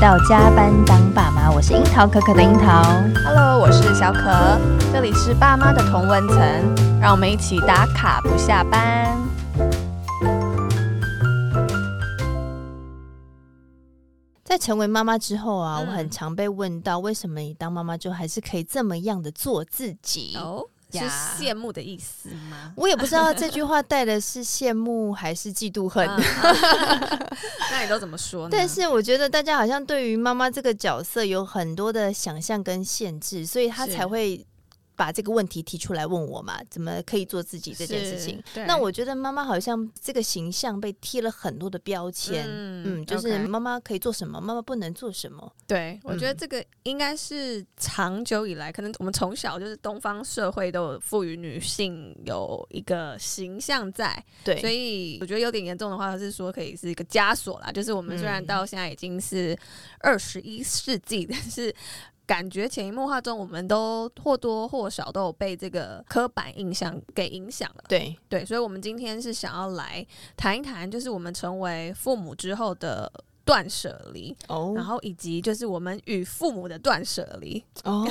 到加班当爸妈，我是樱桃可可的樱桃。Hello，我是小可，这里是爸妈的同温层，让我们一起打卡不下班。在成为妈妈之后啊，嗯、我很常被问到，为什么你当妈妈就还是可以这么样的做自己？哦，是羡慕的意思吗？我也不知道这句话带的是羡慕还是嫉妒恨。那你都怎么说呢？但是我觉得大家好像对于妈妈这个角色有很多的想象跟限制，所以她才会。把这个问题提出来问我嘛？怎么可以做自己这件事情？那我觉得妈妈好像这个形象被贴了很多的标签，嗯，嗯，就是妈妈可以做什么，妈妈不能做什么。对，我觉得这个应该是长久以来，可能我们从小就是东方社会都有赋予女性有一个形象在，对，所以我觉得有点严重的话是说可以是一个枷锁啦。就是我们虽然到现在已经是二十一世纪，但是。感觉潜移默化中，我们都或多或少都有被这个刻板印象给影响了。对对，所以，我们今天是想要来谈一谈，就是我们成为父母之后的断舍离哦，然后以及就是我们与父母的断舍离哦，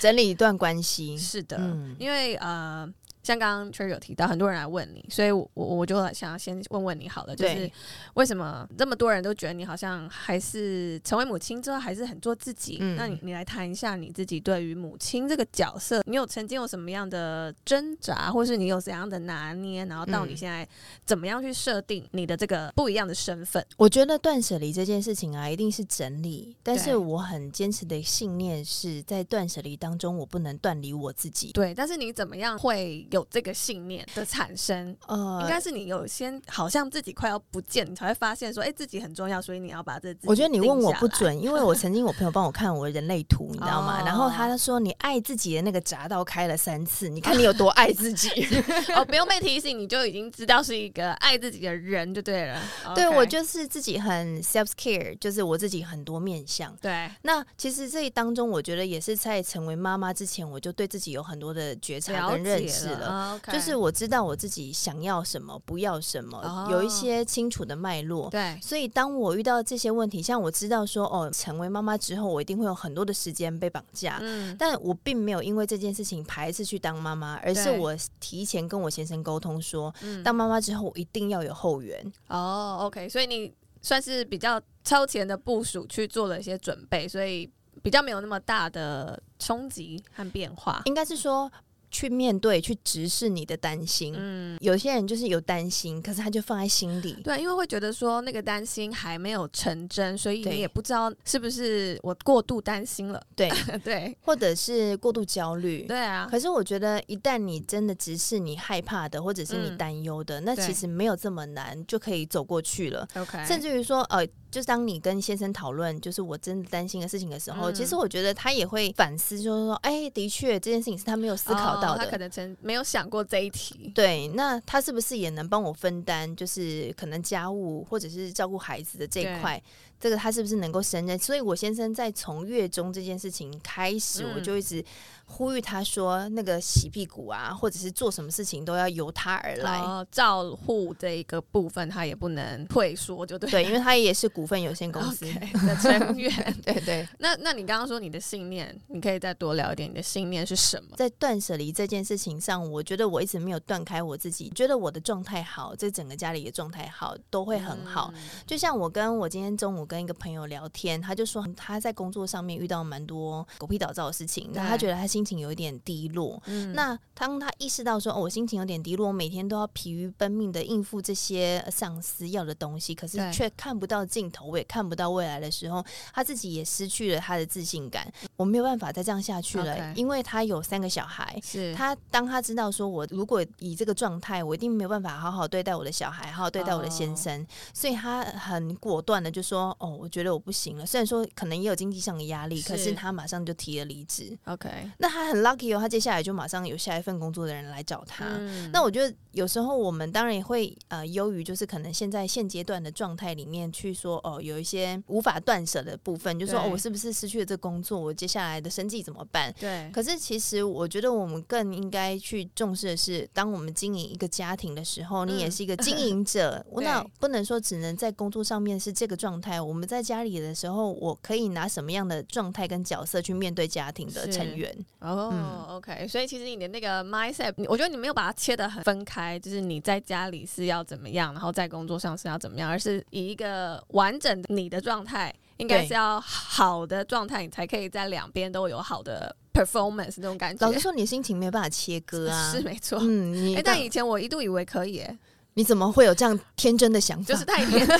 整理一段关系。是的，嗯、因为呃。像刚刚 Cherry 有提到，很多人来问你，所以我我就想要先问问你好了，就是为什么这么多人都觉得你好像还是成为母亲之后还是很做自己？嗯、那你你来谈一下你自己对于母亲这个角色，你有曾经有什么样的挣扎，或是你有怎样的拿捏，然后到你现在怎么样去设定你的这个不一样的身份？我觉得断舍离这件事情啊，一定是整理，但是我很坚持的信念是在断舍离当中，我不能断离我自己。对，但是你怎么样会？有这个信念的产生，呃，应该是你有先好像自己快要不见，你才会发现说，哎、欸，自己很重要，所以你要把这自己。我觉得你问我不准，因为我 曾经我朋友帮我看我的人类图，你知道吗？然后他说，你爱自己的那个闸道开了三次，你看你有多爱自己。哦，不用被提醒，你就已经知道是一个爱自己的人就对了。对 Okay 我就是自己很 self care，就是我自己很多面向。对，那其实这一当中，我觉得也是在成为妈妈之前，我就对自己有很多的觉察跟认识了。就是我知道我自己想要什么，不要什么，哦、有一些清楚的脉络。对，所以当我遇到这些问题，像我知道说，哦，成为妈妈之后，我一定会有很多的时间被绑架。嗯，但我并没有因为这件事情排斥去当妈妈，而是我提前跟我先生沟通说，对当妈妈之后，我一定要有后援。哦，OK，所以你算是比较超前的部署去做了一些准备，所以比较没有那么大的冲击和变化。应该是说。去面对，去直视你的担心。嗯，有些人就是有担心，可是他就放在心里。对，因为会觉得说那个担心还没有成真，所以你也不知道是不是我过度担心了。对 对，或者是过度焦虑。对啊。可是我觉得，一旦你真的直视你害怕的，或者是你担忧的，嗯、那其实没有这么难，就可以走过去了。OK。甚至于说，呃。就是当你跟先生讨论，就是我真的担心的事情的时候，嗯、其实我觉得他也会反思，就是说，哎、欸，的确这件事情是他没有思考到的，哦、他可能真没有想过这一题。对，那他是不是也能帮我分担，就是可能家务或者是照顾孩子的这一块？这个他是不是能够胜任？所以我先生在从月中这件事情开始，嗯、我就一直呼吁他说，那个洗屁股啊，或者是做什么事情都要由他而来。哦、照护这一个部分，他也不能退缩，就对。对，因为他也是股份有限公司 的成员。对对。那那你刚刚说你的信念，你可以再多聊一点。你的信念是什么？在断舍离这件事情上，我觉得我一直没有断开我自己，觉得我的状态好，这整个家里的状态好，都会很好。嗯、就像我跟我今天中午。跟一个朋友聊天，他就说他在工作上面遇到蛮多狗屁倒灶的事情，那他觉得他心情有一点低落。嗯，那当他意识到说，哦，我心情有点低落，我每天都要疲于奔命的应付这些上司要的东西，可是却看不到尽头，我也看不到未来的时候，他自己也失去了他的自信感。我没有办法再这样下去了，Okay. 因为他有三个小孩。是他当他知道说，我如果以这个状态，我一定没有办法好好对待我的小孩，好好对待我的先生，哦，所以他很果断的就说。哦，我觉得我不行了。虽然说可能也有经济上的压力，可是他马上就提了离职。OK，那他很 lucky 哦，他接下来就马上有下一份工作的人来找他。嗯、那我觉得有时候我们当然也会呃忧于，就是可能现在现阶段的状态里面去说哦，有一些无法断舍的部分，就说哦，我是不是失去了这工作，我接下来的生计怎么办？对。可是其实我觉得我们更应该去重视的是，当我们经营一个家庭的时候，嗯、你也是一个经营者。我那不能说只能在工作上面是这个状态，我们在家里的时候，我可以拿什么样的状态跟角色去面对家庭的成员？哦、嗯 oh,，OK。所以其实你的那个 mindset，我觉得你没有把它切得很分开，就是你在家里是要怎么样，然后在工作上是要怎么样，而是以一个完整的你的状态，应该是要好的状态，你才可以在两边都有好的 performance 那种感觉。老实说，你心情没有办法切割啊，是没错。嗯，但以前我一度以为可以、欸。你怎么会有这样天真的想法？就是太天真。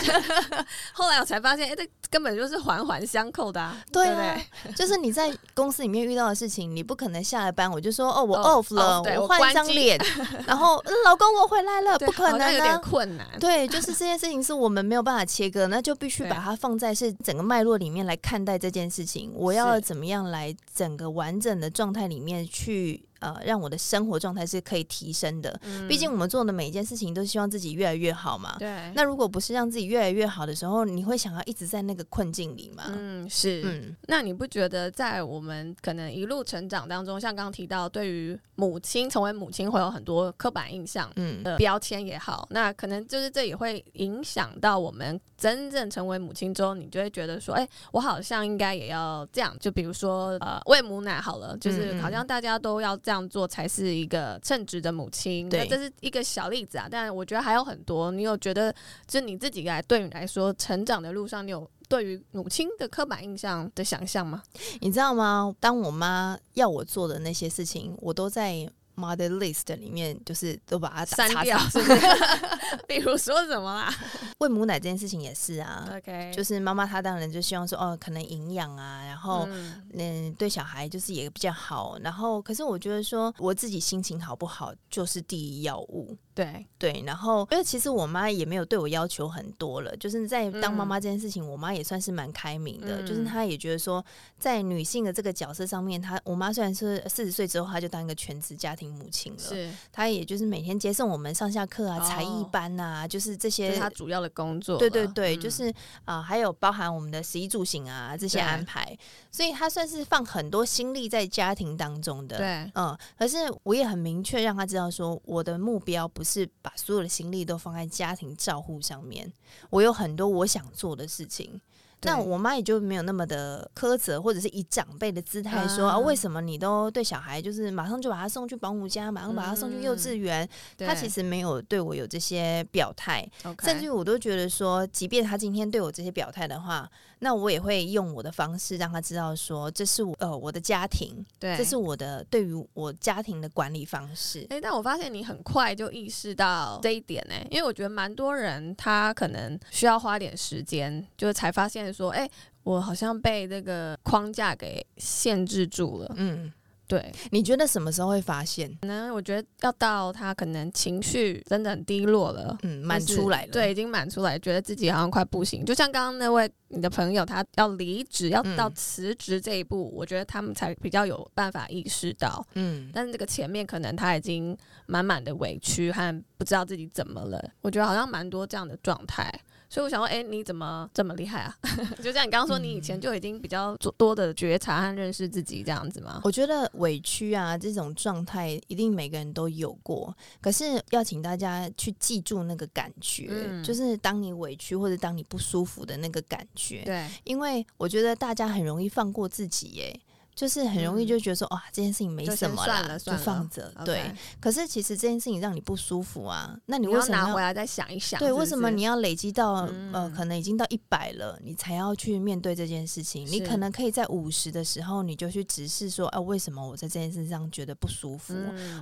后来我才发现，哎、欸，这根本就是环环相扣的、啊。对啊，对对就是你在公司里面遇到的事情，你不可能下了班我就说哦，我 off 了，哦、我换一张脸，然后 老公我回来了，不可能有点困难。对，就是这件事情是我们没有办法切割，那就必须把它放在是整个脉络里面来看待这件事情。我要怎么样来整个完整的状态里面去。呃，让我的生活状态是可以提升的。嗯，毕竟我们做的每一件事情都希望自己越来越好嘛。对。那如果不是让自己越来越好的时候，你会想要一直在那个困境里吗？嗯，是。嗯，那你不觉得在我们可能一路成长当中，像刚刚提到，对于母亲成为母亲会有很多刻板印象的标签也好，嗯，那可能就是这也会影响到我们真正成为母亲之后，你就会觉得说，哎，我好像应该也要这样。就比如说，呃，喂母奶好了，就是好像大家都要这样。这样做才是一个称职的母亲。对，这是一个小例子啊。但我觉得还有很多。你有觉得，就你自己来，对你来说，成长的路上，你有对于母亲的刻板印象的想象吗？你知道吗？当我妈要我做的那些事情，我都在。Mother list 里面就是都把它删掉，是不是？比如说什么啦？喂母奶这件事情也是啊。OK，就是妈妈她当然就希望说，哦，可能营养啊，然后嗯，嗯，对小孩就是也比较好。然后，可是我觉得说，我自己心情好不好就是第一要务。对。对，然后因为其实我妈也没有对我要求很多了，就是在当妈妈这件事情，嗯、我妈也算是蛮开明的，嗯、就是她也觉得说，在女性的这个角色上面，她我妈虽然是四十岁之后，她就当一个全职家庭母亲了，是。她也就是每天接送我们上下课啊，才艺班啊，就是这些，是她主要的工作。对对对，嗯、就是啊、呃，还有包含我们的食衣住行啊这些安排，所以她算是放很多心力在家庭当中的。对，嗯，可是我也很明确让她知道说，我的目标不是把所有的心力都放在家庭照护上面，我有很多我想做的事情。那我妈也就没有那么的苛责，或者是以长辈的姿态说啊，为什么你都对小孩就是马上就把他送去保姆家，马上把他送去幼稚园？她其实没有对我有这些表态，甚至于我都觉得说，即便他今天对我这些表态的话。那我也会用我的方式让他知道，说这是我呃我的家庭，对，这是我的对于我家庭的管理方式。哎、欸，但我发现你很快就意识到这一点呢、欸，因为我觉得蛮多人他可能需要花点时间，就是才发现说，哎、欸，我好像被这个框架给限制住了。嗯。对，你觉得什么时候会发现？可能我觉得要到他可能情绪真的很低落了，嗯，满出来了，对，已经满出来，觉得自己好像快不行。就像刚刚那位你的朋友，他要离职，要到辞职这一步，嗯，我觉得他们才比较有办法意识到，嗯。但是这个前面可能他已经满满的委屈和不知道自己怎么了，我觉得好像蛮多这样的状态。所以我想说，哎、欸，你怎么这么厉害啊？就像你刚刚说，你以前就已经比较多的觉察和认识自己这样子吗？我觉得委屈啊这种状态，一定每个人都有过。可是要请大家去记住那个感觉，嗯、就是当你委屈或者当你不舒服的那个感觉。对，因为我觉得大家很容易放过自己耶。就是很容易就觉得说，哇，这件事情没什么啦，就放着。对，可是其实这件事情让你不舒服啊，那你为什么要拿回来再想一想？对，为什么你要累积到呃，可能已经到一百了，你才要去面对这件事情？你可能可以在五十的时候，你就去直视说，哎，为什么我在这件事上觉得不舒服？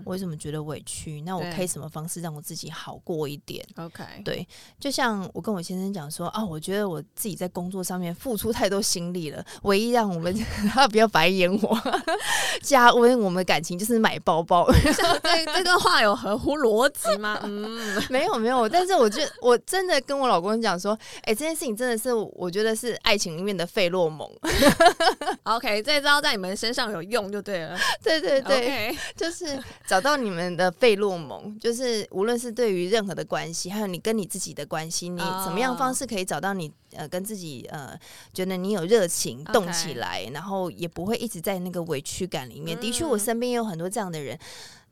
我为什么觉得委屈？那我可以什么方式让我自己好过一点？OK，对，就像我跟我先生讲说，啊，我觉得我自己在工作上面付出太多心力了，唯一让我们 他不要白眼。烟火 加温我们的感情就是买包包，这这段话有合乎逻辑吗？嗯，没有没有，但是我觉得我真的跟我老公讲说，哎、欸，这件事情真的是我觉得是爱情里面的费洛蒙。OK，这招在你们身上有用就对了。对对对.就是找到你们的费洛蒙，就是无论是对于任何的关系，还有你跟你自己的关系，你怎么样方式可以找到你。呃跟自己呃觉得你有热情动起来.然后也不会一直在那个委屈感里面。嗯、的确，我身边有很多这样的人。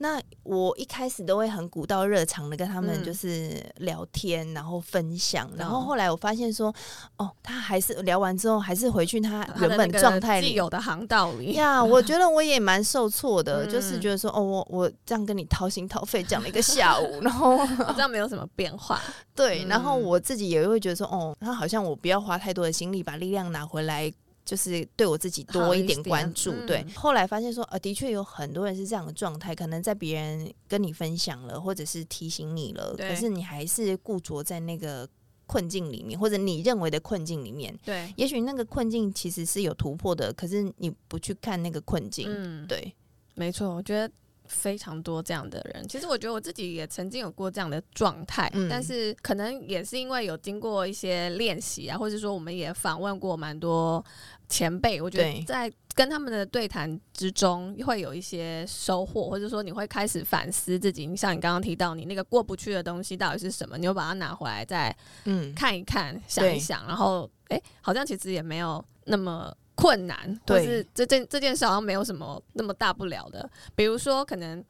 那我一开始都会很古道热肠的跟他们就是聊天，嗯、然后分享，然后后来我发现说，哦，他还是聊完之后还是回去他原本状态里有的航道里呀。Yeah, 我觉得我也蛮受挫的，嗯、就是觉得说，哦，我我这样跟你掏心掏肺讲了一个下午，然后好像没有什么变化。对，然后我自己也会觉得说，哦，他好像我不要花太多的心力把力量拿回来。就是对我自己多一点关注，嗯、对。后来发现说，呃，的确有很多人是这样的状态，可能在别人跟你分享了，或者是提醒你了，可是你还是固着在那个困境里面，或者你认为的困境里面。对，也许那个困境其实是有突破的，可是你不去看那个困境，嗯，对，没错，我觉得。非常多这样的人，其实我觉得我自己也曾经有过这样的状态，嗯、但是可能也是因为有经过一些练习啊，或者说我们也访问过蛮多前辈，我觉得在跟他们的对谈之中会有一些收获，或者说你会开始反思自己。你像你刚刚提到，你那个过不去的东西到底是什么？你就把它拿回来再嗯看一看，嗯、想一想，然后哎、欸，好像其实也没有那么。困难，或，是这件这件事好像没有什么那么大不了的。比如说，可能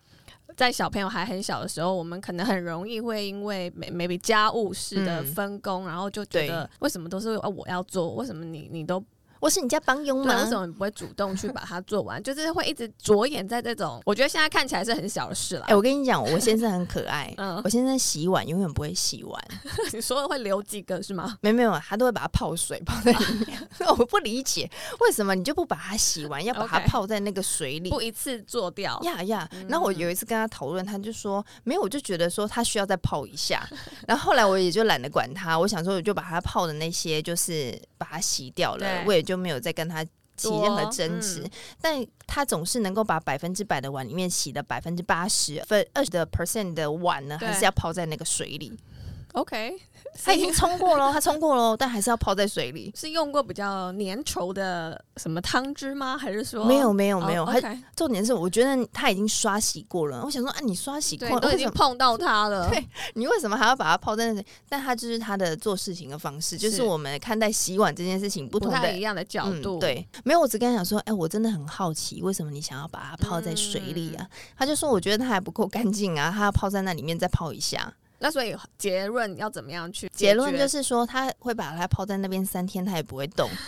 在小朋友还很小的时候，我们可能很容易会因为 maybe 家务事的分工，嗯、然后就觉得为什么都是我要做，为什么你你都。我是你家帮佣吗？为什么你不会主动去把它做完？就是会一直着眼在这种，我觉得现在看起来是很小的事了。哎、欸，我跟你讲，我先生很可爱。嗯，我先生洗碗永远不会洗完。你说会留几个是吗？没没有，他都会把它泡水泡在里面。我不理解为什么你就不把它洗完，要把它泡在那个水里，不一次做掉。呀呀，然后我有一次跟他讨论，他就说没有，我就觉得说他需要再泡一下。然后后来我也就懒得管他，我想说我就把他泡的那些就是把它洗掉了，我也就没有再跟他。起任何争执，嗯、但他总是能够把百分之百的碗里面洗的百分之八十分二十的 percent 的碗呢，还是要泡在那个水里。OK。他已经冲过了，他冲过了，但还是要泡在水里。是用过比较粘稠的什么汤汁吗？还是说没有没有没有？他重点是，我觉得他已经刷洗过了。我想说，啊，你刷洗过都已经碰到它了，对，你为什么还要把它泡在那里？但他就是他的做事情的方式，就是我们看待洗碗这件事情不同的一样的角度。对，没有，我只跟他讲说，哎，我真的很好奇，为什么你想要把它泡在水里啊？他就说，我觉得它还不够干净啊，他要泡在那里面再泡一下。那所以结论要怎么样去？结论就是说，他会把它泡在那边三天，他也不会动，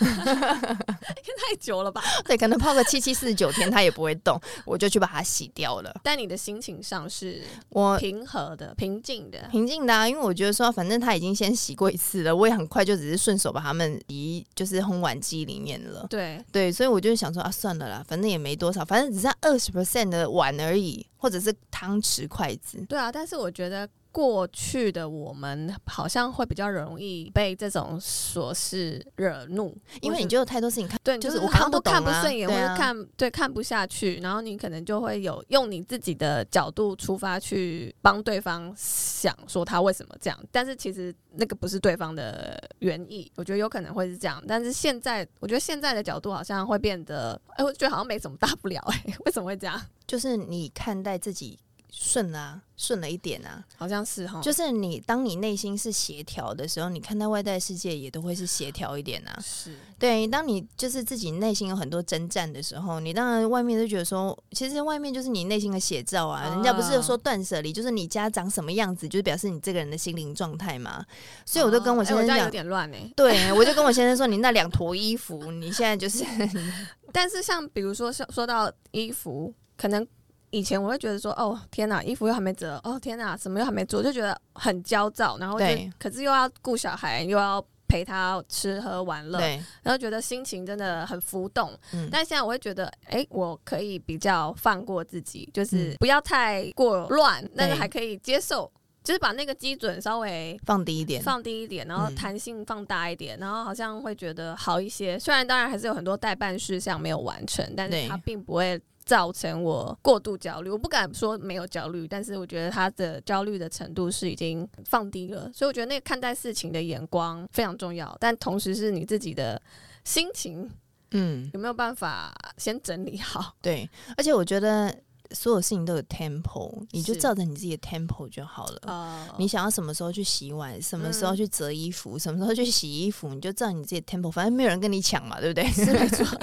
太久了吧？对，可能泡个七七四十九天，他也不会动，我就去把它洗掉了。但你的心情上是我平和的、平静的、平静的啊，因为我觉得说，反正他已经先洗过一次了，我也很快就只是顺手把它们移，就是烘碗机里面了。对对，所以我就想说啊，算了啦，反正也没多少，反正只剩二十 percent 的碗而已，或者是汤匙、筷子。对啊，但是我觉得。过去的我们好像会比较容易被这种琐事惹怒，因为你就有太多事情看，对，就是我看都看不顺眼，或者看对看不下去，然后你可能就会有用你自己的角度出发去帮对方想说他为什么这样，但是其实那个不是对方的原意，我觉得有可能会是这样，但是现在我觉得现在的角度好像会变得，哎，我觉得好像没什么大不了，哎，为什么会这样？就是你看待自己。顺啊，顺了一点啊，好像是哈。就是你，当你内心是协调的时候，你看到外在世界也都会是协调一点啊。是对，当你就是自己内心有很多征战的时候，你当然外面就觉得说，其实外面就是你内心的写照啊。人家不是说断舍离，就是你家长什么样子，就是表示你这个人的心灵状态嘛。所以我就跟我先生讲，有点乱呢、欸。对，我就跟我先生说，你那两坨衣服，你现在就是。但是像比如说，说说到衣服，可能。以前我会觉得说，哦天哪，衣服又还没折，哦天哪，什么又还没做，就觉得很焦躁，然后就可是又要顾小孩，又要陪他吃喝玩乐，然后觉得心情真的很浮动。嗯、但现在我会觉得，哎、欸，我可以比较放过自己，就是不要太过乱，嗯、但是还可以接受，就是把那个基准稍微放低一点，放低一点，然后弹性放大一点，嗯、然后好像会觉得好一些。虽然当然还是有很多代办事项没有完成，但是它并不会。造成我过度焦虑，我不敢说没有焦虑，但是我觉得他的焦虑的程度是已经放低了，所以我觉得那个看待事情的眼光非常重要，但同时是你自己的心情，嗯，有没有办法先整理好？对，而且我觉得所有事情都有 tempo，你就照着你自己的 tempo 就好了。哦，你想要什么时候去洗碗，什么时候去折衣服，什么时候去洗衣服，你就照你自己的 tempo，反正没有人跟你抢嘛，对不对？是没错。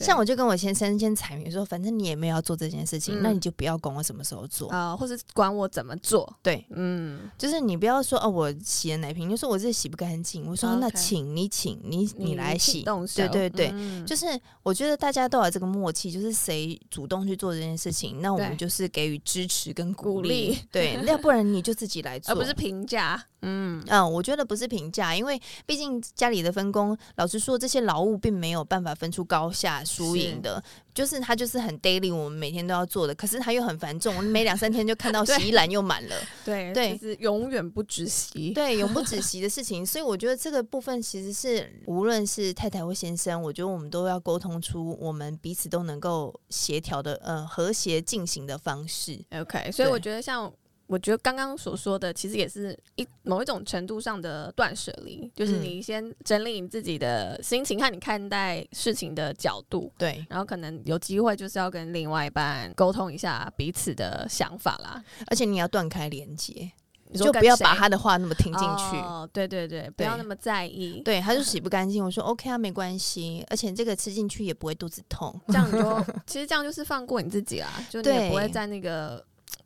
像我就跟我先生先阐明说，反正你也没有要做这件事情，那你就不要管我什么时候做。啊，或是管我怎么做。对，嗯，就是你不要说哦，我洗了奶瓶，就说我这洗不干净，我说那请你请你你来洗，对对对，就是我觉得大家都有这个默契，就是谁主动去做这件事情，那我们就是给予支持跟鼓励，对，要不然你就自己来 做，而不是评价。嗯嗯，我觉得不是评价，因为毕竟家里的分工，老实说，这些劳务并没有办法分出高下输赢的，就是他就是很 daily，我们每天都要做的，可是他又很繁重，我们每两三天就看到 洗衣篮又满了，对对，就是永远不止息，对，永不止息的事情，所以我觉得这个部分其实是无论是太太或先生，我觉得我们都要沟通出我们彼此都能够协调的呃和谐进行的方式。OK，所以我觉得像。我觉得刚刚所说的，其实也是一某一种程度上的断舍离，就是你先整理你自己的心情和你看待事情的角度，对，然后可能有机会就是要跟另外一半沟通一下彼此的想法啦，而且你要断开连接，就不要把他的话那么听进去，哦，对对对，不要那么在意，对，他就洗不干净，我说 OK 啊，没关系，而且这个吃进去也不会肚子痛，这样你就 其实这样就是放过你自己啦，就你也不会在那个。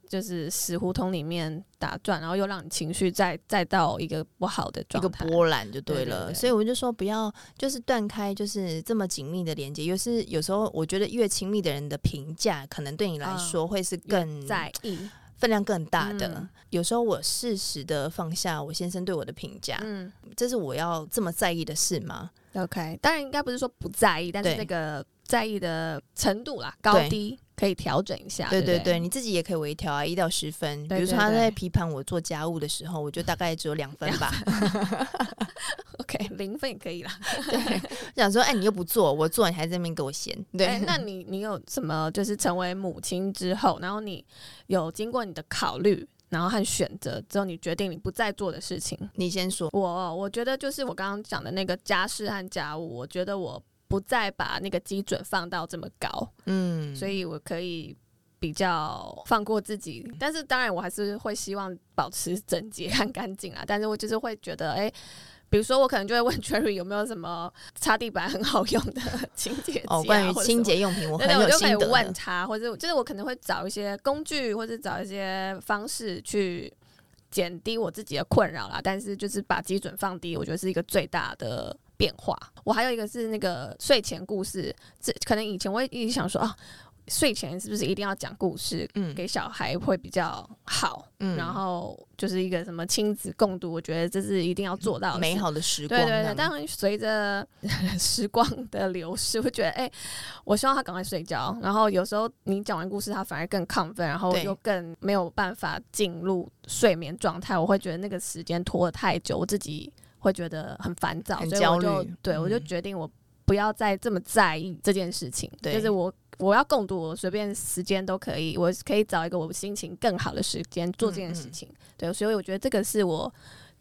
就是死胡同里面打转，然后又让你情绪再再到一个不好的状态，一个波澜就对了。对对对，所以我就说不要，就是断开，就是这么紧密的连接。有时有时候，我觉得越亲密的人的评价，可能对你来说会是更在意、分量更大的。嗯、有时候我适时的放下我先生对我的评价，嗯，这是我要这么在意的事吗？OK，当然应该不是说不在意，但是那个在意的程度啦，高低。可以调整一下，对对对，你自己也可以微调啊，一到十分。比如说他在批判我做家务的时候，我就大概只有两分吧。OK，零分也可以啦。对，想说，哎，你又不做，我做，你还在那边给我嫌。对，欸、那你你有什么？就是成为母亲之后，然后你有经过你的考虑，然后和选择之后，你决定你不再做的事情。你先说。我我觉得就是我刚刚讲的那个家事和家务，我觉得我。不再把那个基准放到这么高，嗯，所以我可以比较放过自己，但是当然我还是会希望保持整洁和干净啊。但是我就是会觉得，哎、欸，比如说我可能就会问 Cherry 有没有什么擦地板很好用的清洁剂、啊、哦，关于清洁用品，我很有心得。我就可以问他，或者就是我可能会找一些工具，或者找一些方式去减低我自己的困扰啦。但是就是把基准放低，我觉得是一个最大的。变化，我还有一个是那个睡前故事，这可能以前我也一直想说啊，睡前是不是一定要讲故事，嗯，给小孩会比较好，嗯，然后就是一个什么亲子共读，我觉得这是一定要做到的美好的时光，对对对。但随着 时光的流逝，会觉得哎、欸，我希望他赶快睡觉，然后有时候你讲完故事，他反而更亢奋，然后又更没有办法进入睡眠状态，我会觉得那个时间拖得太久，我自己。会觉得很烦躁，很焦虑，所以我就对、嗯、我就决定我不要再这么在意这件事情。对就是我我要共读，我随便时间都可以，我可以找一个我心情更好的时间做这件事情。嗯嗯对，所以我觉得这个是我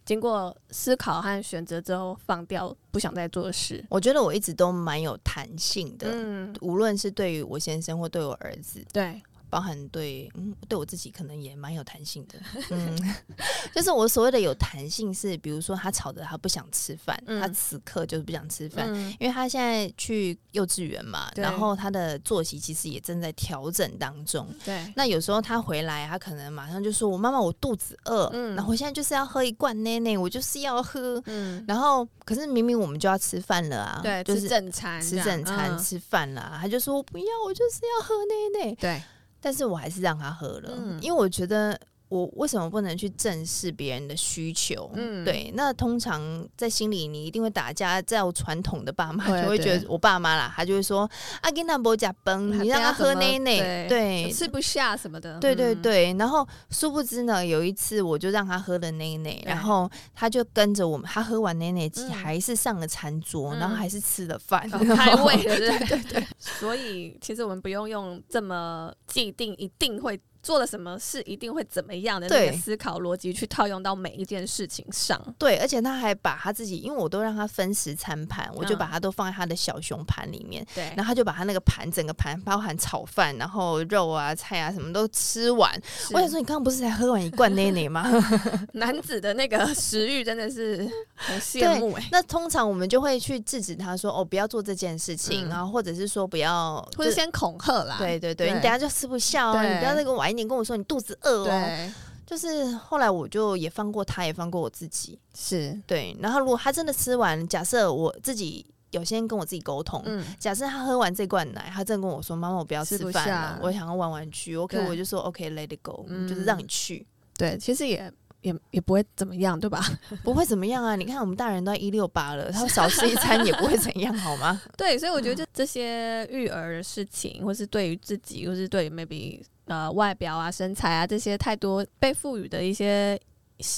经过思考和选择之后放掉不想再做的事。我觉得我一直都蛮有弹性的，嗯，无论是对于我先生或对我儿子，对。包含对，嗯，对我自己可能也蛮有弹性的，嗯，就是我所谓的有弹性是，比如说他吵着他不想吃饭，嗯、他此刻就是不想吃饭，嗯、因为他现在去幼稚园嘛，然后他的作息其实也正在调整当中，对，那有时候他回来，他可能马上就说：“我妈妈，我肚子饿，嗯，然后我现在就是要喝一罐奶奶，我就是要喝，嗯，然后可是明明我们就要吃饭了啊，对，就是吃正餐，吃正餐，嗯、吃饭了，他就说我不要，我就是要喝奶奶，对。”但是我还是让他喝了，嗯、因为我觉得我为什么不能去正视别人的需求？嗯，对。那通常在心里你一定会打架，在我传统的爸妈 就会觉得我爸妈啦，他就会说阿给他伯加崩，你让他喝奶奶，对，吃不下什么的。对对对。然后殊不知呢，有一次我就让他喝了奶奶，然后他就跟着我们，他喝完奶奶还是上了餐桌，然后还是吃了饭，开胃了，对对对。所以其实我们不用用这么既定一定会做了什么事一定会怎么样的那个思考逻辑去套用到每一件事情上。对，而且他还把他自己，因为我都让他分食餐盘，我就把他都放在他的小熊盘里面。对、嗯，然后他就把他那个盘整个盘包含炒饭，然后肉啊菜啊什么都吃完。我想说，你刚刚不是才喝完一罐奶奶吗？男子的那个食欲真的是很羡慕哎、欸。那通常我们就会去制止他说：“哦，不要做这件事情。嗯”然后或者是说不要，或者先恐吓啦。对对对，对你等下就吃不下哦，你不要再跟我玩。你跟我说你肚子饿哦，对，就是后来我就也放过他，也放过我自己，是对。然后如果他真的吃完，假设我自己有先跟我自己沟通，嗯，假设他喝完这罐奶，他真的跟我说：“妈妈，我不要吃饭了，我想要玩玩具。”OK，我就说：“OK，let it go，嗯，就是让你去。”对，其实也也也不会怎么样，对吧？不会怎么样啊！你看我们大人都一六八了，他少吃一餐也不会怎样，好吗？对，所以我觉得就这些育儿的事情，或是对于自己，或是对于 maybe。呃，外表啊、身材啊，这些太多被赋予的一些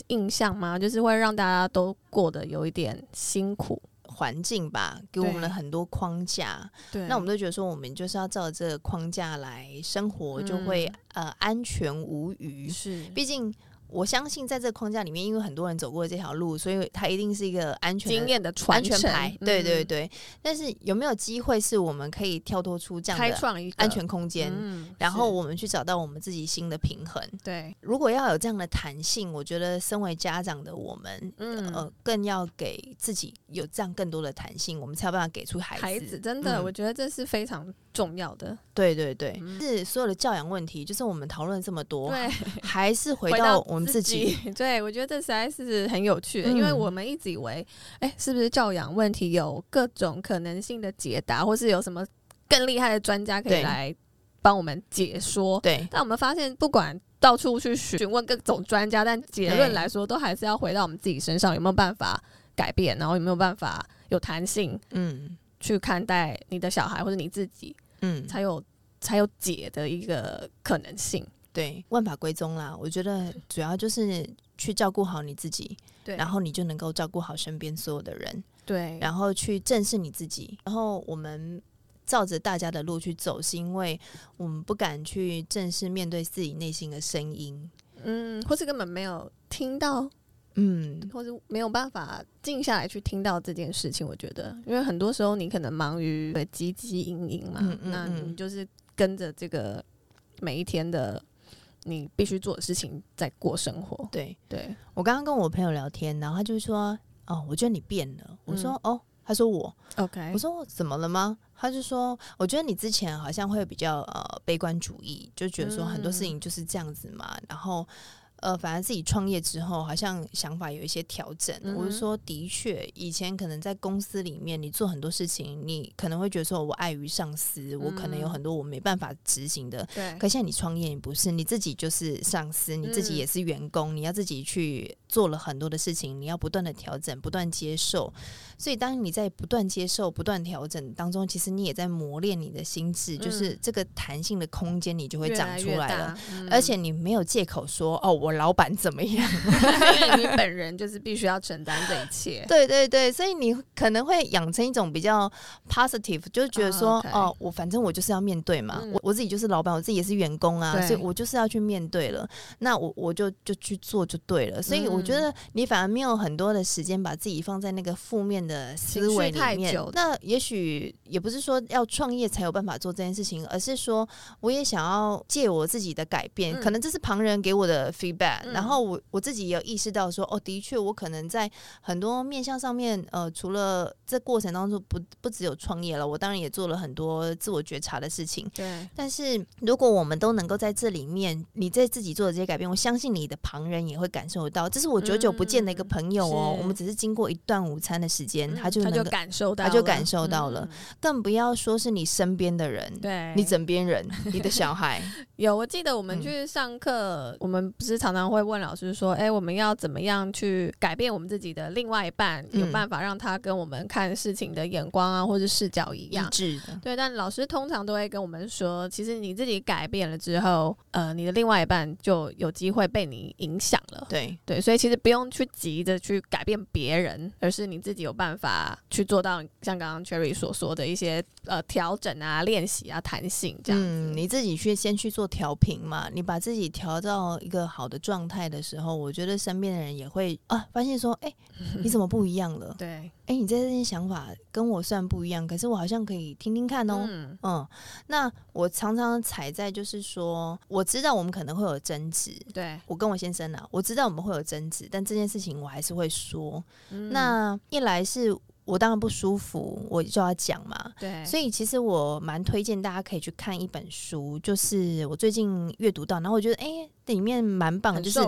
印象嘛，就是会让大家都过得有一点辛苦。环境吧，给我们了很多框架。对，那我们都觉得说，我们就是要照这个框架来生活，就会、嗯、呃安全无虞。是，毕竟。我相信在这个框架里面，因为很多人走过这条路，所以它一定是一个安全经验的传承。对对对。但是有没有机会是我们可以跳脱出这样的安全空间，然后我们去找到我们自己新的平衡？对。如果要有这样的弹性，我觉得身为家长的我们，嗯呃，更要给自己有这样更多的弹性，我们才有办法给出孩子。孩子真的，我觉得这是非常重要的。对对对，是所有的教养问题，就是我们讨论这么多，还是回到我。我们自己，对，我觉得这实在是很有趣的，嗯、因为我们一直以为，哎、欸，是不是教养问题有各种可能性的解答，或是有什么更厉害的专家可以来帮我们解说？对。但我们发现，不管到处去询问各种专家，但结论来说，都还是要回到我们自己身上，有没有办法改变，然后有没有办法有弹性，嗯，去看待你的小孩或者你自己，嗯，才有才有解的一个可能性。对，万法归宗啦。我觉得 主要就是去照顾好你自己，对，然后你就能够照顾好身边所有的人，对，然后去正视你自己。然后我们照着大家的路去走，是因为我们不敢去正视面对自己内心的声音，嗯，或是根本没有听到，嗯，或是没有办法静下来去听到这件事情。我觉得，因为很多时候你可能忙于汲汲营营嘛，嗯嗯嗯，那你就是跟着这个每一天的。你必须做的事情在过生活。对对，我刚刚跟我朋友聊天，然后他就说：“哦，我觉得你变了。”我说：“嗯、哦。”他说我：“我 OK。”我说：“怎么了吗？”他就说：“我觉得你之前好像会比较呃悲观主义，就觉得说很多事情就是这样子嘛。嗯”然后。呃，反而自己创业之后，好像想法有一些调整。嗯、我是说，的确，以前可能在公司里面，你做很多事情，你可能会觉得说，我碍于上司，嗯、我可能有很多我没办法执行的。对。可现在你创业，你不是你自己就是上司，你自己也是员工，嗯、你要自己去做了很多的事情，你要不断的调整，不断接受。所以，当你在不断接受、不断调整当中，其实你也在磨练你的心智，嗯、就是这个弹性的空间，你就会长出来了。而且，你没有借口说，哦，我。我老板怎么样？因为你本人就是必须要承担这一切。对对对，所以你可能会养成一种比较 positive，就是觉得说，oh. 哦，我反正我就是要面对嘛，嗯、我我自己就是老板，我自己也是员工啊，所以我就是要去面对了。那我我就就去做就对了。所以我觉得你反而没有很多的时间把自己放在那个负面的思维里面。那也许也不是说要创业才有办法做这件事情，而是说我也想要借我自己的改变，嗯、可能这是旁人给我的 feedback。然后我我自己也有意识到说，哦，的确，我可能在很多面向上面，呃，除了这过程当中不不只有创业了，我当然也做了很多自我觉察的事情。对。但是如果我们都能够在这里面，你在自己做的这些改变，我相信你的旁人也会感受到。这是我久久不见的一个朋友哦，我们只是经过一段午餐的时间，他就能够感受到，他就感受到了。更不要说是你身边的人，对，你枕边人，你的小孩。有，我记得我们去上课，我们不是常。常常会问老师说：“哎，我们要怎么样去改变我们自己的另外一半，有办法让他跟我们看事情的眼光啊，或者视角一样？”一致的。对，但老师通常都会跟我们说，其实你自己改变了之后，呃，你的另外一半就有机会被你影响了。对对，所以其实不用去急着去改变别人，而是你自己有办法去做到像刚刚 Cherry 所说的一些呃调整啊、练习啊、弹性这样。嗯，你自己去先去做调频嘛，你把自己调到一个好的状态的时候，我觉得身边的人也会啊发现说，哎、欸，你怎么不一样了？对，哎、欸，你这些想法跟我算不一样，可是我好像可以听听看哦。嗯，嗯，那我常常踩在就是说，我知道我们可能会有争执，对我跟我先生啊，我知道我们会有争执，但这件事情我还是会说。嗯、那一来是。我当然不舒服，我就要讲嘛。对，所以其实我蛮推荐大家可以去看一本书，就是我最近阅读到，然后我觉得哎。欸里面蛮棒的，就是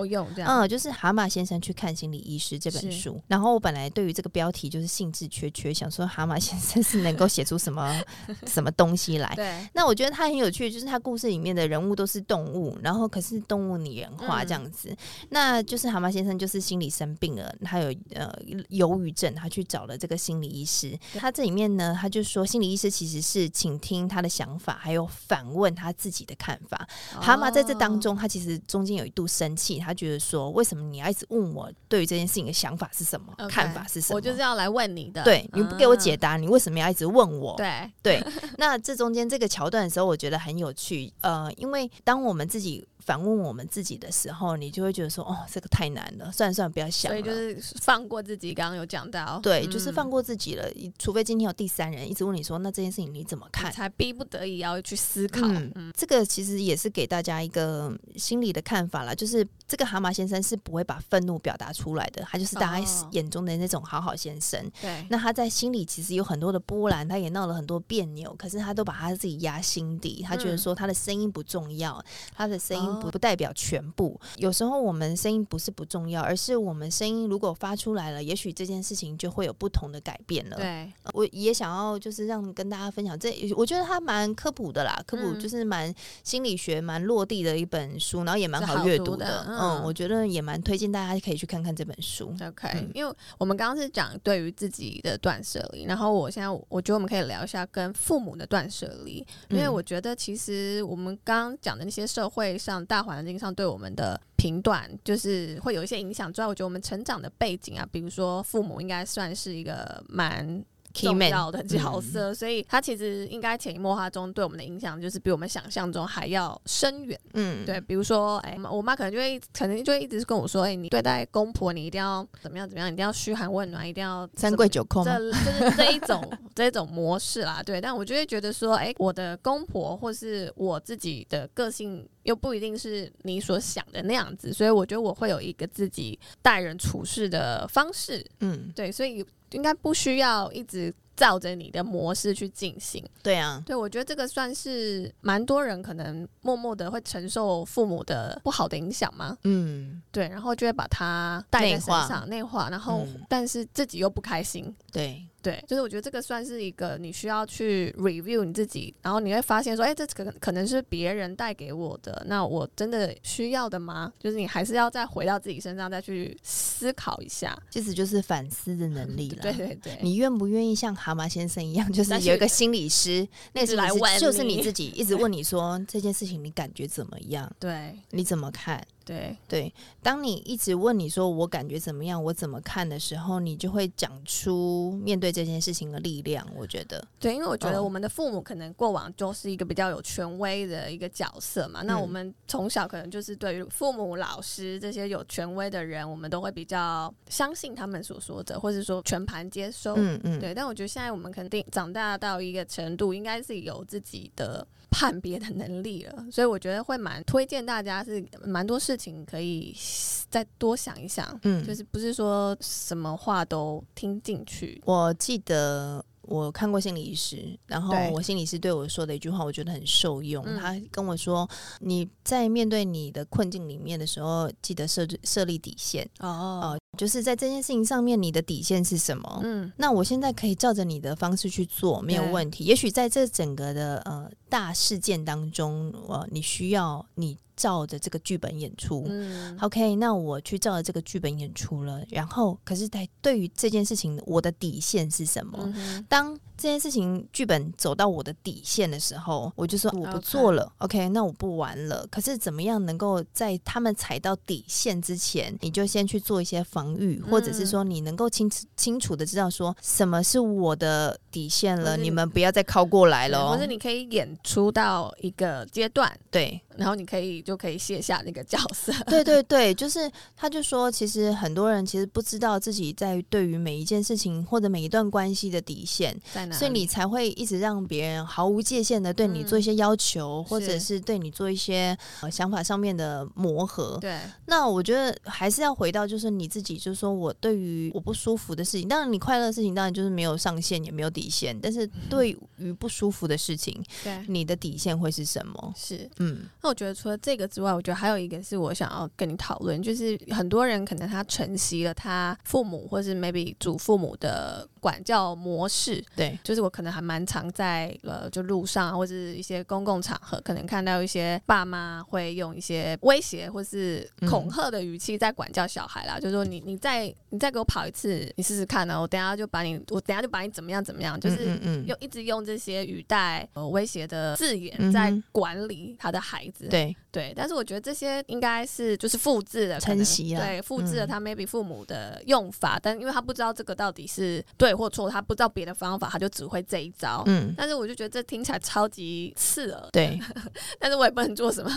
嗯，就是蛤蟆先生去看心理医师这本书。然后我本来对于这个标题就是兴致缺缺，想说蛤蟆先生是能够写出什么 什么东西来。对，那我觉得他很有趣，就是他故事里面的人物都是动物，然后可是动物拟人化这样子。嗯、那就是蛤蟆先生就是心理生病了，他有呃忧郁症，他去找了这个心理医师。他这里面呢，他就说心理医师其实是倾听他的想法，还有反问他自己的看法。哦、蛤蟆在这当中，他其实。中间有一度生气，他觉得说：“为什么你要一直问我对于这件事情的想法是什么，okay, 看法是什么？我就是要来问你的。对，你不给我解答，嗯、你为什么要一直问我？对对。那这中间这个桥段的时候，我觉得很有趣。呃，因为当我们自己。反问我们自己的时候，你就会觉得说：“哦，这个太难了，算了算了，不要想了。”所以就是放过自己。刚刚有讲到，对，嗯、就是放过自己了。除非今天有第三人一直问你说：“那这件事情你怎么看？”才逼不得已要去思考。嗯，嗯，这个其实也是给大家一个心理的看法啦，就是这个蛤蟆先生是不会把愤怒表达出来的，他就是大家眼中的那种好好先生。对、哦，那他在心里其实有很多的波澜，他也闹了很多别扭，可是他都把他自己压心底。他觉得说他的声音不重要，嗯、他的声音不不代表全。全部有时候我们声音不是不重要，而是我们声音如果发出来了，也许这件事情就会有不同的改变了。对，我也想要就是让跟大家分享这，我觉得它蛮科普的啦，科普就是蛮心理学蛮落地的一本书，然后也蛮好阅读的。的嗯，嗯，我觉得也蛮推荐大家可以去看看这本书。OK，嗯，因为我们刚刚是讲对于自己的断舍离，然后我现在我觉得我们可以聊一下跟父母的断舍离，因为我觉得其实我们刚刚讲的那些社会上大环境上。对我们的评断就是会有一些影响，主要我觉得我们成长的背景啊，比如说父母应该算是一个蛮重要的角色，所以他其实应该潜移默化中对我们的影响，就是比我们想象中还要深远。嗯，对，比如说，哎，我妈可能就会，可能就会一直跟我说，哎，你对待公婆，你一定要怎么样怎么样，一定要嘘寒问暖，一定要三跪九叩，这就是这一种这一种模式啦。对，但我就会觉得说，哎，我的公婆或是我自己的个性。又不一定是你所想的那样子，所以我觉得我会有一个自己待人处事的方式，嗯，对，所以应该不需要一直照着你的模式去进行。对啊，对，我觉得这个算是蛮多人可能默默的会承受父母的不好的影响嘛，嗯，对，然后就会把它带在身上内化，然后但是自己又不开心，对。对，就是我觉得这个算是一个你需要去 review 你自己，然后你会发现说，哎，这可可能是别人带给我的，那我真的需要的吗？就是你还是要再回到自己身上，再去思考一下，其实就是反思的能力了。对对对，你愿不愿意像蛤蟆先生一样，就是有一个心理师，那是来问，就是你自己一直问你说 这件事情你感觉怎么样？对，你怎么看？对对，当你一直问你说我感觉怎么样，我怎么看的时候，你就会讲出面对这件事情的力量。我觉得，对，因为我觉得我们的父母可能过往就是一个比较有权威的一个角色嘛。嗯、那我们从小可能就是对于父母、老师这些有权威的人，我们都会比较相信他们所说的，或者说全盘接收。嗯嗯，对。但我觉得现在我们肯定长大到一个程度，应该是有自己的。判别的能力了，所以我觉得会蛮推荐大家是蛮多事情可以再多想一想，嗯，就是不是说什么话都听进去。我记得我看过心理医师，然后我心理师对我说的一句话，我觉得很受用。对他跟我说：“你在面对你的困境里面的时候，记得设置设立底线哦。”就是在这件事情上面，你的底线是什么？嗯，那我现在可以照着你的方式去做，没有问题。也许在这整个的呃大事件当中，呃，你需要你。照着这个剧本演出，嗯，OK，那我去照着这个剧本演出了，然后可是，在对于这件事情，我的底线是什么？嗯、当这件事情剧本走到我的底线的时候，我就说我不做了 Okay.，OK，那我不玩了。可是怎么样能够在他们踩到底线之前，你就先去做一些防御，或者是说你能够清清楚的知道说什么是我的底线了，你们不要再靠过来了。或者你可以演出到一个阶段，对，然后你可以。就可以卸下那个角色。对对 对，就是他就说，其实很多人其实不知道自己在对于每一件事情或者每一段关系的底线在哪，所以你才会一直让别人毫无界限的对你做一些要求，嗯、或者是对你做一些呃想法上面的磨合。对，那我觉得还是要回到就是你自己，就是说我对于我不舒服的事情，当然你快乐的事情当然就是没有上限也没有底线，但是对于不舒服的事情，对、嗯、你的底线会是什么？是，嗯，那我觉得除了这个。之外，我觉得还有一个是我想要跟你讨论，就是很多人可能他承袭了他父母或是 maybe 祖父母的管教模式，对，就是我可能还蛮常在呃就路上或者一些公共场合，可能看到一些爸妈会用一些威胁或是恐吓的语气在管教小孩啦，嗯、就是说你你再你再给我跑一次，你试试看呢，我等下就把你我等下就把你怎么样怎么样，就是用一直用这些语带呃威胁的字眼在管理他的孩子，对对。对，但是我觉得这些应该是就是复制的承袭了，对，复制了他 maybe 父母的用法，嗯、但因为他不知道这个到底是对或错，他不知道别的方法，他就只会这一招。嗯，但是我就觉得这听起来超级刺耳，对，但是我也不能做什么。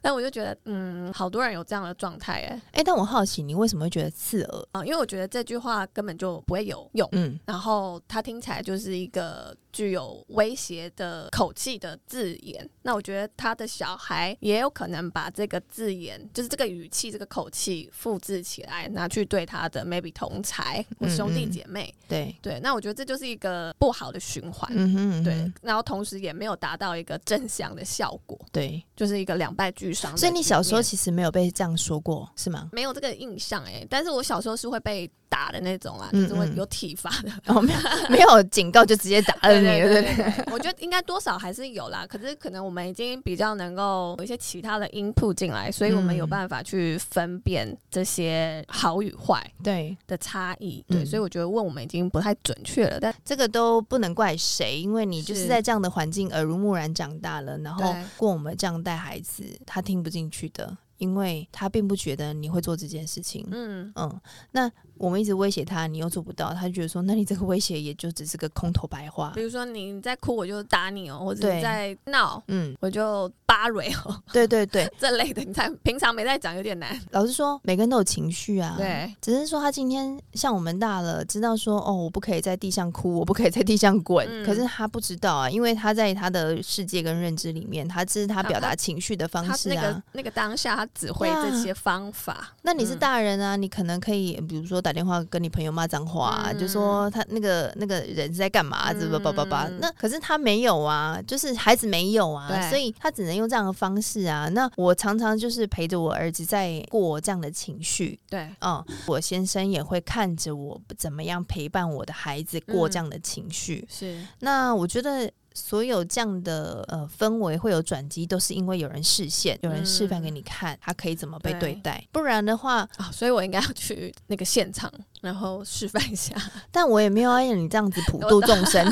但我就觉得，嗯，好多人有这样的状态，哎，哎，但我好奇你为什么会觉得刺耳啊？因为我觉得这句话根本就不会有用，嗯，然后他听起来就是一个具有威胁的口气的字眼。那我觉得他的小孩也有可能。把这个字眼，就是这个语气、这个口气复制起来，拿去对他的 maybe 同才或兄弟姐妹，嗯嗯对对，那我觉得这就是一个不好的循环，嗯哼嗯哼对，然后同时也没有达到一个正向的效果，对，就是一个两败俱伤。所以你小时候其实没有被这样说过，是吗？没有这个印象哎、欸，但是我小时候是会被打的那种啊，就是会有体罚的，嗯 嗯没有没有警告就直接打了你，对对对，对，我觉得应该多少还是有啦，可是可能我们已经比较能够有一些其他的。input 进来，所以我们有办法去分辨这些好与坏，对。的差异，对，所以我觉得问我们已经不太准确了，但这个都不能怪谁，因为你就是在这样的环境耳濡目染长大了，然后过我们这样带孩子，他听不进去的，因为他并不觉得你会做这件事情，嗯。嗯，那。我们一直威胁他，你又做不到，他就觉得说，那你这个威胁也就只是个空头白话。比如说你在哭，我就打你哦，或者你在闹，嗯，我就巴瑞哦。对对对，这类的，你才平常没在讲，有点难。老实说，每个人都有情绪啊，对，只是说他今天像我们大了，知道说哦，我不可以在地上哭，我不可以在地上滚，嗯、可是他不知道啊，因为他在他的世界跟认知里面，他这是他表达情绪的方式啊。啊那个那个当下，他只会这些方法。啊、那你是大人啊，嗯、你可能可以，比如说打。打电话跟你朋友骂脏话，啊，嗯、就说他那个那个人是在干嘛？怎么叭叭叭？那可是他没有啊，就是孩子没有啊，所以他只能用这样的方式啊。那我常常就是陪着我儿子在过这样的情绪，对，嗯，我先生也会看着我怎么样陪伴我的孩子过这样的情绪，嗯、是。那我觉得。所有这样的呃氛围会有转机，都是因为有人示现，有人示范给你看，他可以怎么被对待。对不然的话啊，所以我应该要去那个现场，然后示范一下。但我也没有要你这样子普度众生。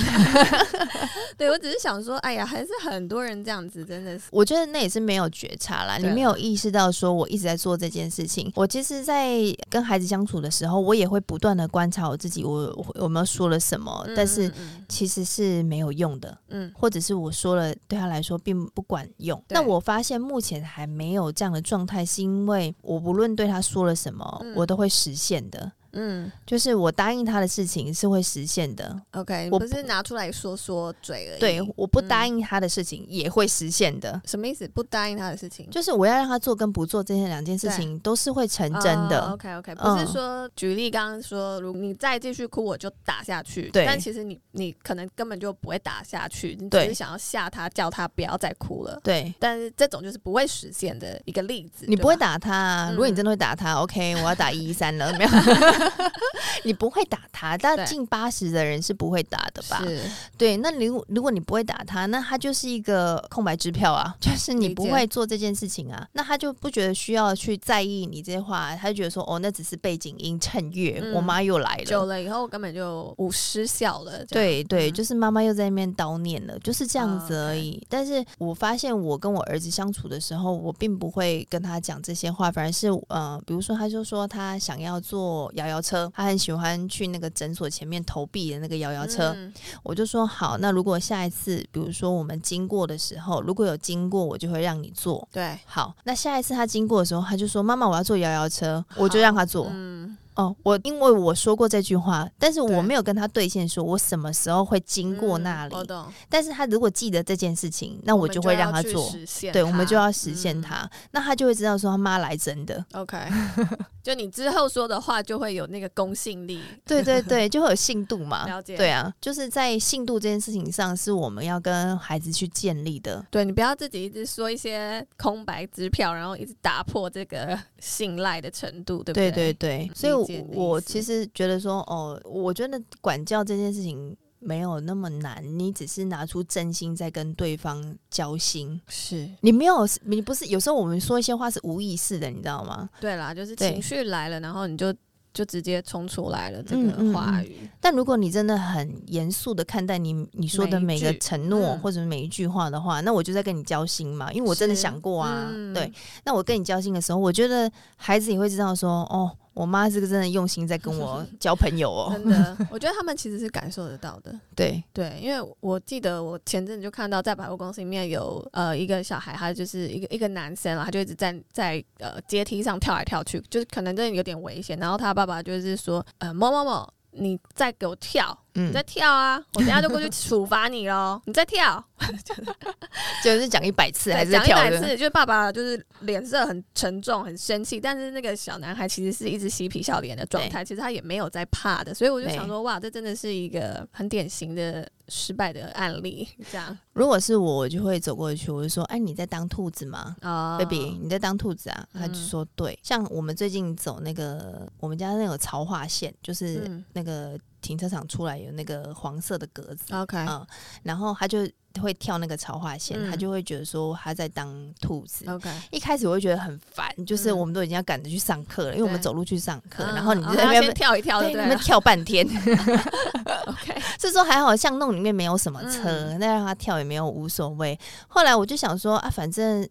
对，我只是想说，哎呀，还是很多人这样子，真的是。我觉得那也是没有觉察啦，你没有意识到说我一直在做这件事情。我其实，在跟孩子相处的时候，我也会不断的观察我自己，我我有没有说了什么，嗯、但是其实是没有用的。嗯，或者是我说了，对他来说并不管用。那我发现目前还没有这样的状态，是因为我不论对他说了什么，嗯、我都会实现的。嗯，就是我答应他的事情是会实现的。OK，我不是拿出来说说嘴而已。对，我不答应他的事情也会实现的。嗯、什么意思？不答应他的事情，就是我要让他做跟不做这些两件事情都是会成真的。Oh, OK OK，不是说、嗯、举例刚刚说，如果你再继续哭，我就打下去。对，但其实你你可能根本就不会打下去，你只是想要吓他，叫他不要再哭了。对，但是这种就是不会实现的一个例子。你不会打他，啊，如果你真的会打他，嗯、OK，我要打一一三了，没有。你不会打他，但近八十的人是不会打的吧？是对。那如果如果你不会打他，那他就是一个空白支票啊，就是你不会做这件事情啊，那他就不觉得需要去在意你这些话，他就觉得说哦，那只是背景音衬乐，嗯、我妈又来了，久了以后根本就无失效了。对对，就是妈妈又在那边叨念了，就是这样子而已。Oh, okay. 但是我发现我跟我儿子相处的时候，我并不会跟他讲这些话，反而是呃，比如说他就说他想要做摇摇车，他很喜欢去那个诊所前面投币的那个摇摇车，嗯、我就说好，那如果下一次，比如说我们经过的时候，如果有经过，我就会让你坐。对，好，那下一次他经过的时候，他就说妈妈，我要坐摇摇车，我就让他坐。嗯。哦，我因为我说过这句话，但是我没有跟他兑现，说我什么时候会经过那里。嗯、但是他如果记得这件事情，那我就会让他做。他对，我们就要实现他，嗯、那他就会知道说他妈来真的。OK，就你之后说的话就会有那个公信力。对对对，就会有信度嘛。了解。对啊，就是在信度这件事情上，是我们要跟孩子去建立的。对，你不要自己一直说一些空白支票，然后一直打破这个信赖的程度，对不对？对对对，所以我。我其实觉得说，哦，我觉得管教这件事情没有那么难，你只是拿出真心在跟对方交心。是你没有，你不是有时候我们说一些话是无意识的，你知道吗？对啦，就是情绪来了，然后你就就直接冲出来了这个话语。嗯嗯嗯。但如果你真的很严肃的看待你你说的每个承诺或者每一句话的话，嗯，那我就在跟你交心嘛，因为我真的想过啊。嗯，对，那我跟你交心的时候，我觉得孩子也会知道说，哦。我妈是个真的用心在跟我 交朋友哦，真的，我觉得他们其实是感受得到的。对对，因为我记得我前阵子就看到在百货公司里面有呃一个小孩，他就是一个一个男生啊，他就一直在在呃阶梯上跳来跳去，就是可能真的有点危险。然后他爸爸就是说呃某某某，你再给我跳。嗯、你再跳啊！我等下就过去处罚你喽！你再跳，就是讲一百次还是讲一百次？就是爸爸就是脸色很沉重、很生气，但是那个小男孩其实是一直嬉皮笑脸的状态，其实他也没有在怕的。所以我就想说，哇，这真的是一个很典型的失败的案例。这样，如果是我，我就会走过去，我就说：“哎，你在当兔子吗？啊、oh.，baby，你在当兔子啊？”他就说：“对。”像我们最近走那个我们家那个潮化线，就是那个。停车场出来有那个黄色的格子，OK，嗯，然后他就会跳那个潮化线，嗯，他就会觉得说他在当兔子，OK。一开始我会觉得很烦，就是我们都已经要赶着去上课了，嗯，因为我们走路去上课，然后你就在那边跳一跳，对，那边跳半天，OK。是说还好巷弄里面没有什么车，嗯，那让他跳也没有无所谓。后来我就想说啊，反正。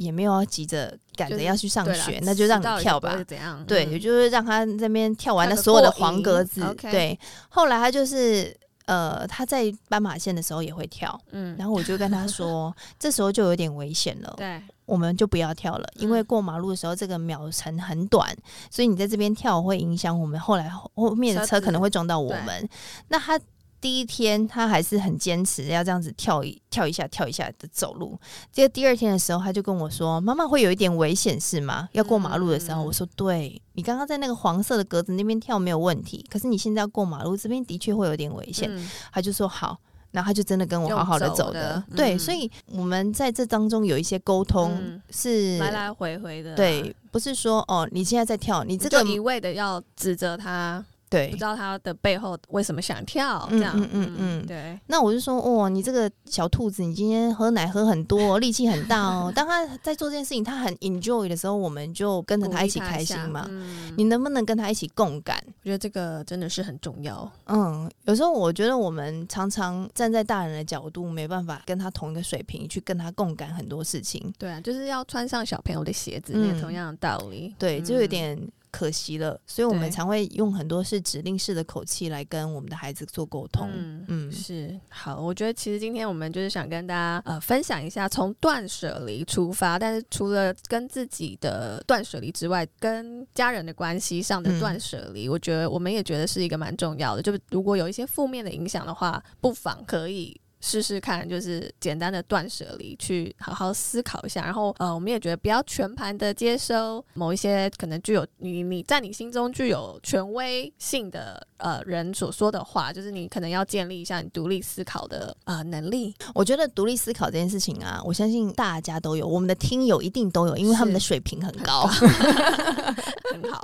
也没有要急着赶着要去上学，就，那就让你跳吧。怎样对，也就是让他那边跳完了所有的黄格子。对，后来他就是呃，他在斑马线的时候也会跳。嗯，然后我就跟他说，这时候就有点危险了。对，我们就不要跳了，因为过马路的时候这个秒程很短，所以你在这边跳会影响我们后来后面的车可能会撞到我们。那他。第一天他还是很坚持要这样子跳一跳一下跳一下的走路，结果第二天的时候他就跟我说：“妈妈会有一点危险是吗？要过马路的时候。”我说：“对，你刚刚在那个黄色的格子那边跳没有问题，可是你现在要过马路这边的确会有点危险。”他就说：“好。”然后他就真的跟我好好的走的。对，所以我们在这当中有一些沟通是来来回回的，对，不是说哦你现在在跳，你这个一味的要指责他。对，不知道他的背后为什么想跳这样，嗯嗯对。那我就说，哦，你这个小兔子，你今天喝奶喝很多，力气很大哦。当他在做这件事情，他很 enjoy 的时候，我们就跟着他一起开心嘛。嗯，你能不能跟他一起共感？我觉得这个真的是很重要。嗯，有时候我觉得我们常常站在大人的角度，没办法跟他同一个水平去跟他共感很多事情。对啊，就是要穿上小朋友的鞋子，也、嗯、同样的道理。对，就有点。可惜了，所以我们才会用很多是指令式的口气来跟我们的孩子做沟通。嗯，嗯是好。我觉得其实今天我们就是想跟大家呃分享一下，从断舍离出发，但是除了跟自己的断舍离之外，跟家人的关系上的断舍离，嗯，我觉得我们也觉得是一个蛮重要的。就是如果有一些负面的影响的话，不妨可以。试试看，就是简单的断舍离，去好好思考一下。然后呃，我们也觉得不要全盘的接收某一些可能具有你你在你心中具有权威性的呃人所说的话，就是你可能要建立一下你独立思考的呃能力。我觉得独立思考这件事情啊，我相信大家都有，我们的听友一定都有，因为他们的水平很高，很，好，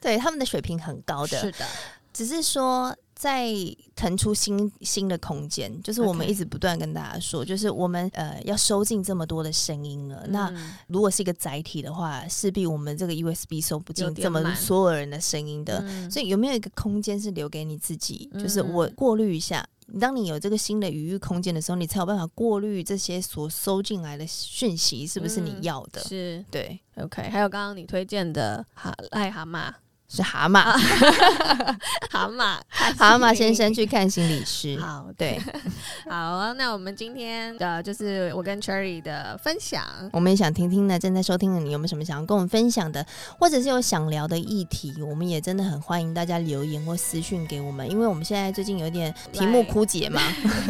对，他们的水平很高的，是的，只是说。在腾出新新的空间，就是我们一直不断跟大家说.就是我们呃要收进这么多的声音了。嗯、那如果是一个载体的话，势必我们这个 USB 收不进这么所有人的声音的。所以有没有一个空间是留给你自己？嗯、就是我过滤一下。当你有这个新的余裕空间的时候，你才有办法过滤这些所收进来的讯息，是不是你要的？嗯、是对。OK，还有刚刚你推荐的哈癞蛤蟆。是蛤蟆，蛤蟆，蛤蟆先生去看心理师。好，对，好，那我们今天的就是我跟 Cherry 的分享，我们也想听听呢。正在收听的你有没有什么想要跟我们分享的，或者是有想聊的议题？我们也真的很欢迎大家留言或私讯给我们，因为我们现在最近有点题目枯竭嘛，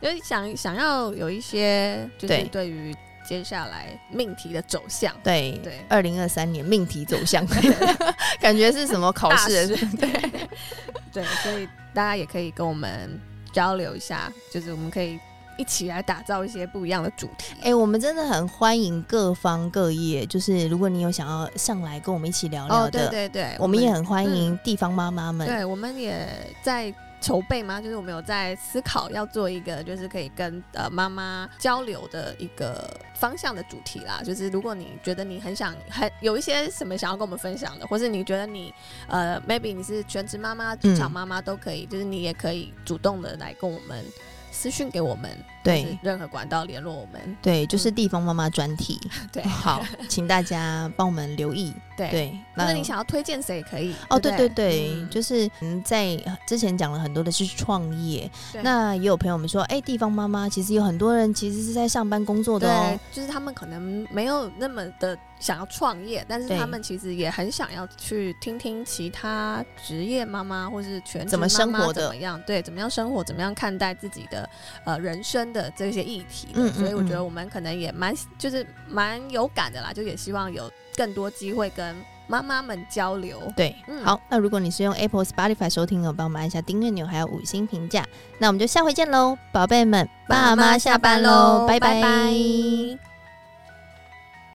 对，就想想要有一些就是对于。接下来命题的走向，对对，二零二三年命题走向，感觉是什么考试？对 对，所以大家也可以跟我们交流一下，就是我们可以一起来打造一些不一样的主题。哎、欸，我们真的很欢迎各方各业，就是如果你有想要上来跟我们一起聊聊的，哦、对对对，我们也很欢迎地方妈妈们。对，我们也在。筹备吗？就是我们有在思考要做一个，就是可以跟呃妈妈交流的一个方向的主题啦。就是如果你觉得你很想，很有一些什么想要跟我们分享的，或是你觉得你呃 maybe 你是全职妈妈、职场妈妈都可以，嗯、就是你也可以主动的来跟我们。私讯给我们，对，任何管道联络我们，对，就是地方妈妈专题，对，好，请大家帮我们留意，对，那你想要推荐谁也可以，哦，对对对，就是嗯，在之前讲了很多的是创业，那也有朋友们说，哎，地方妈妈其实有很多人其实是在上班工作的哦，就是他们可能没有那么的。想要创业，但是他们其实也很想要去听听其他职业妈妈或是全职妈妈怎么生活的，怎么样？对，怎么样生活？怎么样看待自己的呃人生的这些议题？嗯，所以我觉得我们可能也蛮就是蛮有感的啦，就也希望有更多机会跟妈妈们交流。对，嗯、好，那如果你是用 Apple Spotify 收听的，帮我们按下订阅钮，还有五星评价。那我们就下回见喽，宝贝们，爸妈下班喽，拜拜。拜拜。